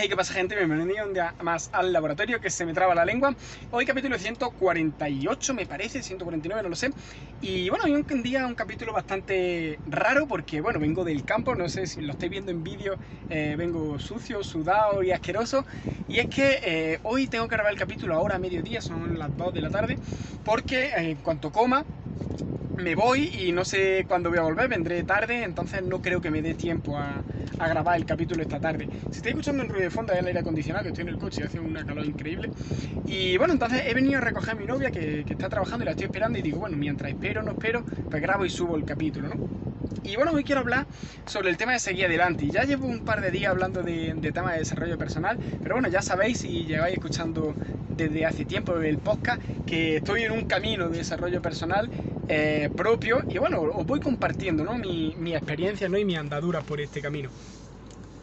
Hey, ¿qué pasa gente? Bienvenido un día más al laboratorio que se me traba la lengua. Hoy capítulo 148 me parece, 149 no lo sé. Y bueno, hoy un día un capítulo bastante raro porque bueno, vengo del campo, no sé si lo estáis viendo en vídeo, eh, vengo sucio, sudado y asqueroso. Y es que eh, hoy tengo que grabar el capítulo ahora a mediodía, son las 2 de la tarde, porque eh, en cuanto coma me voy y no sé cuándo voy a volver, vendré tarde, entonces no creo que me dé tiempo a, grabar el capítulo esta tarde. Si estáis escuchando un ruido de fondo, es el aire acondicionado, que estoy en el coche hace una calor increíble. Y bueno, entonces he venido a recoger a mi novia que, que está trabajando y la estoy esperando y digo, bueno, mientras espero, no espero, pues grabo y subo el capítulo, ¿no? Y bueno, hoy quiero hablar sobre el tema de seguir adelante. Ya llevo un par de días hablando de, de tema de desarrollo personal, pero bueno, ya sabéis y lleváis escuchando desde hace tiempo el podcast que estoy en un camino de desarrollo personal eh, propio y bueno, os voy compartiendo ¿no? mi, mi experiencia ¿no? y mi andadura por este camino.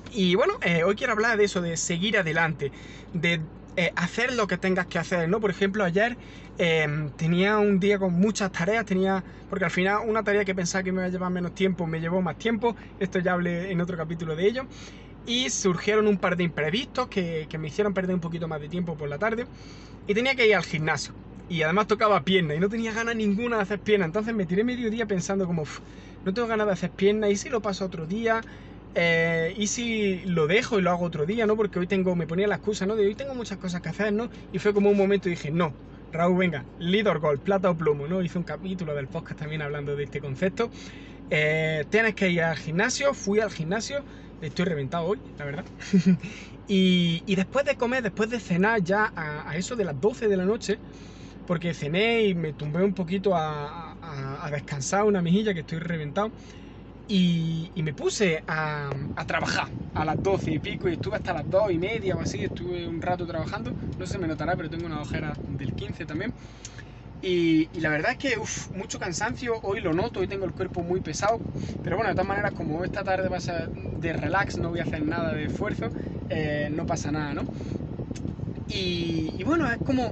Y bueno, eh, hoy quiero hablar de eso, de seguir adelante, de eh, hacer lo que tengas que hacer, ¿no? Por ejemplo, ayer em, tenía un día con muchas tareas, tenía, porque al final una tarea que pensaba que me iba a llevar menos tiempo, me llevó más tiempo, esto ya hablé en otro capítulo de ello, y surgieron un par de imprevistos que, que me hicieron perder un poquito más de tiempo por la tarde, y tenía que ir al gimnasio y además tocaba pierna y no tenía ganas ninguna de hacer pierna. Entonces me tiré medio día pensando como, no tengo ganas de hacer pierna y si lo paso otro día. Eh, y si lo dejo y lo hago otro día, ¿no? Porque hoy tengo, me ponía la excusa, ¿no? De hoy tengo muchas cosas que hacer, ¿no? Y fue como un momento y dije, no, Raúl, venga, leader gold, plata o plomo, ¿no? Hice un capítulo del podcast también hablando de este concepto. Eh, tienes que ir al gimnasio, fui al gimnasio, estoy reventado hoy, la verdad. y, y, después de comer, después de cenar ya a, a eso de las 12 de la noche, porque cené y me tumbé un poquito a, descansar una mejilla que estoy reventado. Y, me puse a, trabajar a las 12 y pico y estuve hasta las 2 y media o así, estuve un rato trabajando, no se me notará, pero tengo una ojera del 15 también. Y, la verdad es que uf, mucho cansancio, hoy lo noto, hoy tengo el cuerpo muy pesado, pero bueno, de todas maneras, como esta tarde va a ser de relax, no voy a hacer nada de esfuerzo, eh, no pasa nada, ¿no? Y, y bueno, es como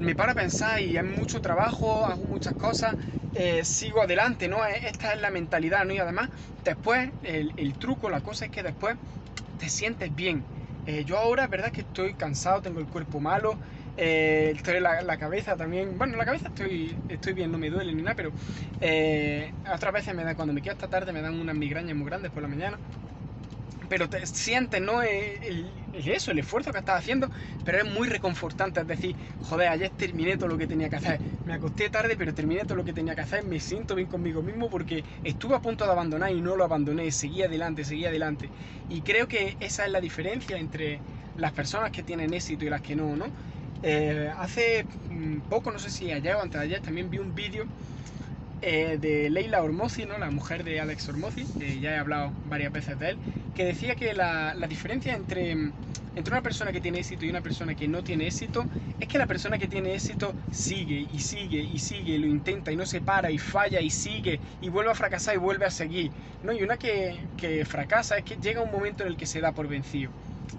me paro a pensar y hay mucho trabajo, hago muchas cosas, eh, sigo adelante, ¿no? Eh, esta es la mentalidad, ¿no? Y además, después, el, truco, la cosa es que después te sientes bien. Eh, yo ahora, verdad que estoy cansado, tengo el cuerpo malo, estoy la, cabeza también, bueno, la cabeza estoy, estoy bien, no me duele ni nada, pero otras veces me da, cuando me quedo esta tarde me dan unas migrañas muy grandes por la mañana pero te sientes, ¿no? El, eso, el esfuerzo que estás haciendo, pero es muy reconfortante. Es decir, joder, ayer terminé todo lo que tenía que hacer. Me acosté tarde, pero terminé todo lo que tenía que hacer. Me siento bien conmigo mismo porque estuve a punto de abandonar y no lo abandoné. Seguí adelante, seguí adelante. Y creo que esa es la diferencia entre las personas que tienen éxito y las que no, ¿no? Eh, hace mm, poco, no sé si ayer o antes de ayer, también vi un vídeo eh, de Leila Ormozi, ¿no? la mujer de Alex Ormozi, que ya he hablado varias veces de él, que decía que la, la, diferencia entre, entre una persona que tiene éxito y una persona que no tiene éxito es que la persona que tiene éxito sigue y sigue y sigue, lo intenta y no se para y falla y sigue y vuelve a fracasar y vuelve a seguir. ¿no? Y una que, que fracasa es que llega un momento en el que se da por vencido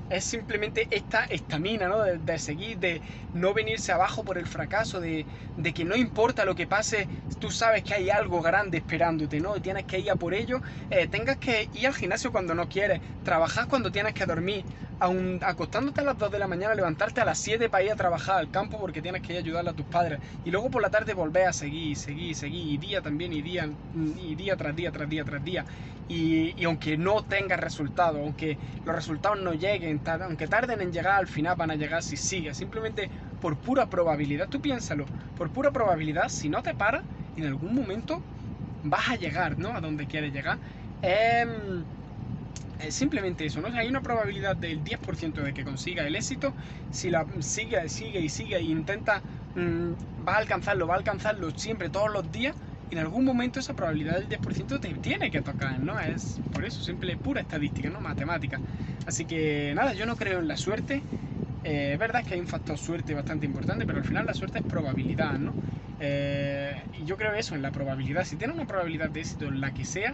es simplemente esta estamina, ¿no? De, seguir, de no venirse abajo por el fracaso, de, que no importa lo que pase, tú sabes que hay algo grande esperándote, ¿no? Tienes que ir a por ello, eh, tengas que ir al gimnasio cuando no quieres, trabajar cuando tienes que dormir, aun acostándote a las 2 de la mañana, levantarte a las 7 para ir a trabajar al campo porque tienes que ir a ayudarle a tus padres, y luego por la tarde volver a seguir, seguir, seguir, y día también, y día, y día tras día, tras día, tras día, y, y aunque no tengas resultados, aunque los resultados no lleguen, aunque tarden en llegar, al final van a llegar si sigue Simplemente por pura probabilidad. Tú piénsalo, por pura probabilidad, si no te paras, en algún momento vas a llegar, ¿no? A donde quieres llegar. Em, es simplemente eso, ¿no? hay una probabilidad del 10% de que consiga el éxito. Si la sigue, sigue y sigue e intenta, mm, va a alcanzarlo, va a alcanzarlo siempre, todos los días en algún momento esa probabilidad del 10% te tiene que tocar, ¿no? Es por eso, simple, pura estadística, ¿no? Matemática. Así que nada, yo no creo en la suerte. Eh, es verdad que hay un factor suerte bastante importante, pero al final la suerte es probabilidad, ¿no? Eh, y yo creo eso, en la probabilidad. Si tiene una probabilidad de éxito, en la que sea,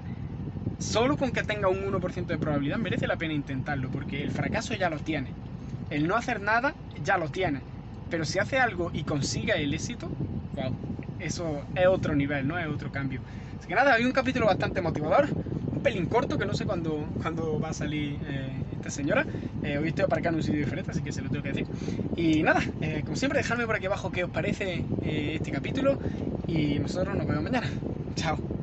solo con que tenga un 1% de probabilidad merece la pena intentarlo, porque el fracaso ya lo tiene. El no hacer nada ya lo tiene. Pero si hace algo y consiga el éxito, wow, eso es otro nivel, ¿no? Es otro cambio. Así que nada, hay un capítulo bastante motivador, un pelín corto que no sé cuándo, cuándo va a salir eh, esta señora. Eh, hoy estoy aparcando en un sitio diferente, así que se lo tengo que decir. Y nada, eh, como siempre, dejadme por aquí abajo qué os parece este capítulo y nosotros nos vemos mañana. Chao.